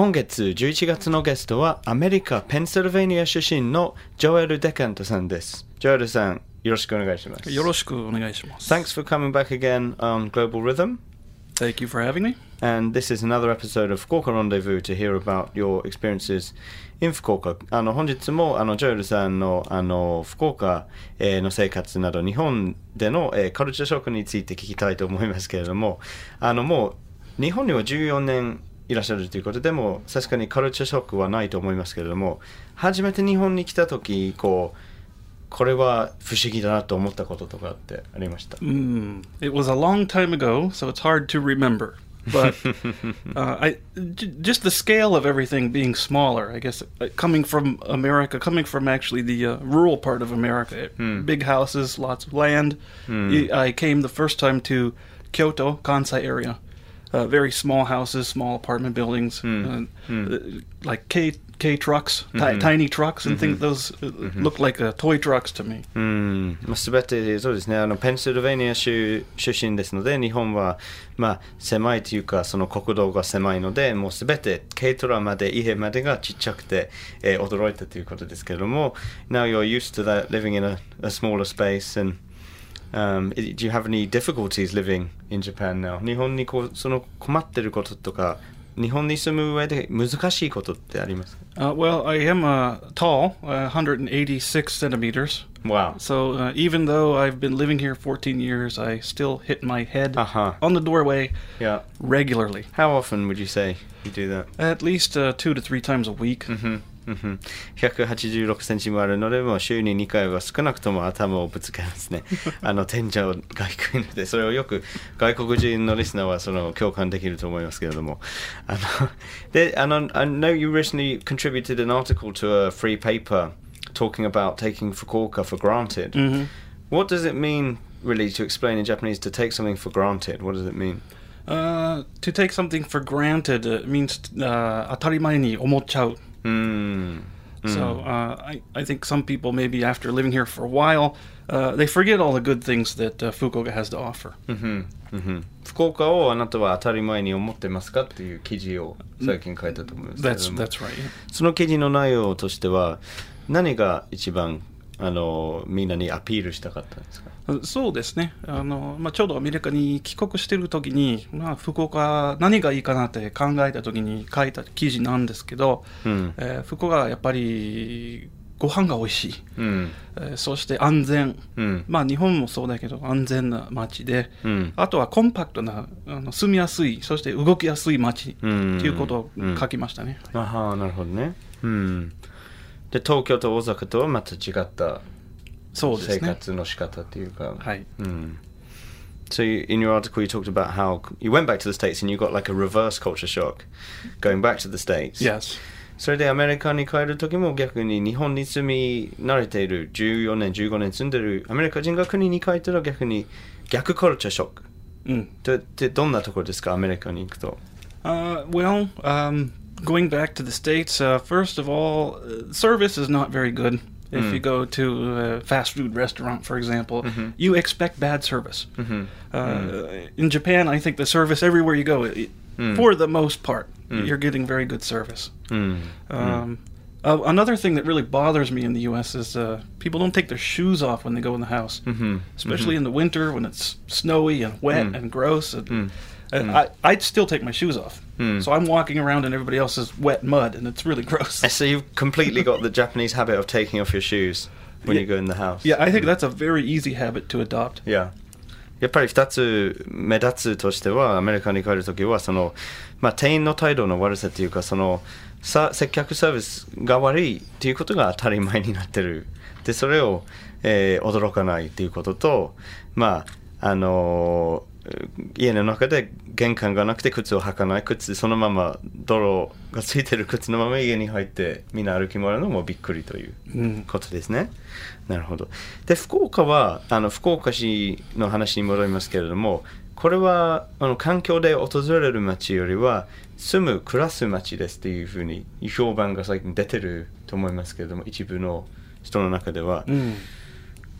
今月11月のゲストはアメリカ・ペンシルベニア出身のジョエル・デカントさんです。ジョエルさん、よろしくお願いします。よろしくお願いします。Thanks for coming back again on Global Rhythm. and this is another episode of 福岡 Rendezvous to hear about your experiences in 福岡。あの本日もあのジョエルさんの,あの福岡、えー、の生活など日本での、えー、カルチャーショックについて聞きたいと思いますけれども、あのもう日本には14年。いらっしゃるということでも確かにカルチャーショックはないと思いますけれども初めて日本に来た時こうこれは不思議だなと思ったこととかってありました。Mm, it was a long time ago, so it's hard to remember. But uh, I just the scale of everything being smaller. I guess uh, coming from America, coming from actually the uh, rural part of America, big houses, lots of land. I I came the first time to Kyoto, Kansai area. Uh, very small houses, small apartment buildings, uh, uh, like K K trucks, ti- tiny trucks, and things. Those uh, look like uh, toy trucks to me. うん、まあ、全てそうですねあのペンシルベニア州出身ですので日本は、まあ、狭いというかその国道が狭いのでもう全て軽トラまで家までがちっちゃくて、えー驚いたということですけれども Now you're used to that living in a, a smaller space and Um, i- do you have any difficulties living in Japan now? 日本にこうその困ってることとか日本に住む上で難しいことってありますか Uh, well, I am uh, tall, uh, 186 centimeters. Wow. So uh, even though I've been living here 14 years, I still hit my head Uh-huh. on the doorway Yeah. regularly, How often would you say you do that? at least uh, two to three times a week. うんうん 186センチもあるので、もう週に2回は少なくとも頭をぶつけますね。あの天井が低いので、それをよく外国人のリスナーはその共感できると思いますけれども。あので、あの、I know you recently contributed an article to a free paper talking about taking Fukuoka for granted. Mhm. What does it mean, really, to explain in Japanese to take something for granted? What does it mean? Uh, to take something for granted uh, means uh, 当たり前に思っちゃう.うん。So uh, I, I think some people maybe after living here for a while, uh, they forget all the good things that uh, Fukuoka has to offer. 福岡をあなたは当たり前に思ってますかっていう記事を最近書いたと思いますけれ That's ども that's right. その記事の内容としては何が一番あのみんなにアピールしたかったんですかそうですね。あの、まあ、ちょうどアメリカに帰国してる時に、まあ、福岡何がいいかなって考えた時に書いた記事なんですけど、うん。えー福岡はやっぱりご飯が美味しい、うん。えーそして安全、うん。まあ日本もそうだけど安全な街で、うん。あとはコンパクトなあの住みやすいそして動きやすい街ってうんいうことを書きましたね、あはなるほどね。うん。で東京と大阪とはまた違った生そうですね活の仕方っていうかはいうん So you, in your article you talked about how you went back to the States and you got like a reverse culture shock going back to the States Yes それでアメリカに帰る時も逆に日本に住み慣れている14年15年住んでるアメリカ人が国に帰ったら逆に逆カルチャーショックうんってってどんなところですかアメリカに行くと Uh, well, um, going back to the states, uh, first of all, uh, service is not very good. If mm. you hmm. go to a fast food restaurant, for example, mm-hmm. you expect bad service. Mm-hmm. Mm. Uh, mm. In Japan, I think the service everywhere you go, mm. for the most part, mm. you're getting very good service. Mm. Um, uh, another thing that really bothers me in the U.S. is uh, people don't take their shoes off when they go in the house, mm-hmm. especially mm-hmm. in the winter when it's snowy and wet mm. and gross. And, mm. and Mm. I, I'd still take my shoes off. Mm. So I'm walking around in everybody else's wet mud, and it's really gross. So you've completely got the Japanese habit of taking off your shoes when Yeah. you go in the house yeah, I think that's a very easy habit to adopt. いややっぱり2つ目立つとしてはアメリカに帰るときはその、まあ、店員の態度の悪さというかそのさ接客サービスが悪いということが当たり前になってるでそれを、えー驚かないということとまああのー 家の中で玄関がなくて靴を履かない靴そのまま泥がついてる靴のまま家に入ってみんな歩き回るのもびっくりといううんことですね。なるほど。で、福岡は、あの福岡市の話に戻りますけれども、これはあの環境で訪れる街よりは、住む、暮らす街ですっていうふうに評判が最近出てると思いますけれども、一部の人の中では、Mm.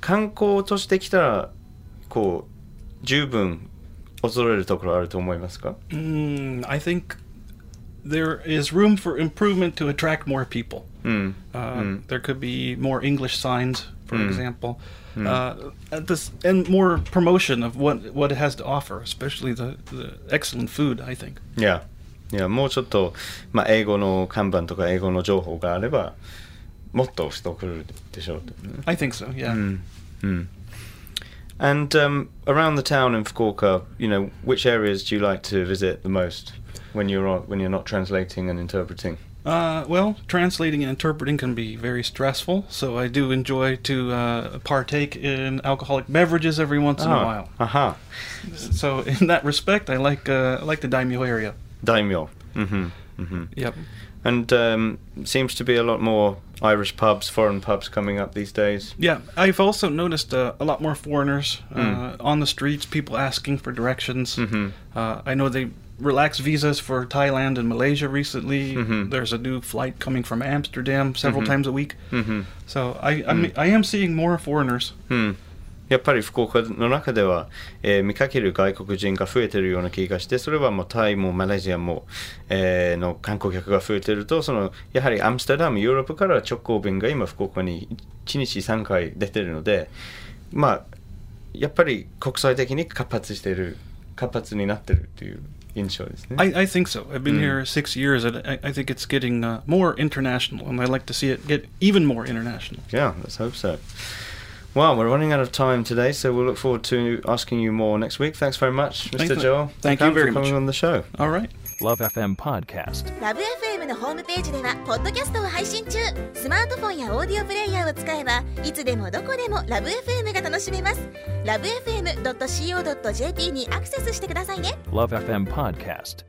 観光としてきたら、こう、十分訪れるところあると思いますか Mm, I think there is room for improvement to attract more people. うん。 Uh, There could be more English signs, for Mm. example, uh, at this, and more promotion of what, what it has to offer, especially the, the excellent food, I think. いや、いや、もうちょっと、まあ、英語の看板とか英語の情報があれば、もっと人来るでしょうと、ね。 I think so, yeah. Mm. Mm. and um, around the town in Fukuoka, you know, which areas do you like to visit the most when you're when you're not translating and interpreting? Uh, well, translating and interpreting can be very stressful, so I do enjoy to uh, partake in alcoholic beverages every once in a while. Aha. So, in that respect, I like uh, I like the daimyo area. Daimyo. hmm hmm Yep. And um, seems to be a lot more Irish pubs, foreign pubs coming up these days. Yeah, I've also noticed uh, a lot more foreigners uh, on the streets, people asking for directions. Mhm. Uh, I know they relaxed visas for Thailand and Malaysia recently. Mhm. There's a new flight coming from Amsterdam several Mhm. times a week. Mhm. So I I'm, I am seeing more foreigners. うん、やっぱり福岡の中では、えー見かける外国人が増えてるような気がしてそれはもうタイもマレーシアも、えーの観光客が増えてるとそのやはりアムステルダムヨーロッパから直行便が今福岡に1日3回出てるのでまあやっぱり国際的に活発してる活発になってるっていう印象ですね。I, I think so. I've been Mm. here six years, and I, I think it's getting uh, more international, and I like to see it get even more international. Yeah, let's hope so. Well, we're running out of time today, so we'll look forward to asking you more next week. Thanks very much, Mr. Thank- Joel. thank you for very coming much. on the show. All right. Love FM Podcast. ラブ f m のホームページではポッドキャストを配信中スマートフォンやオーディオプレイヤーを使えばいつでもどこでもラブ f m が楽しめますラブ FM.co.jp にアクセスしてくださいね Love FM Podcast.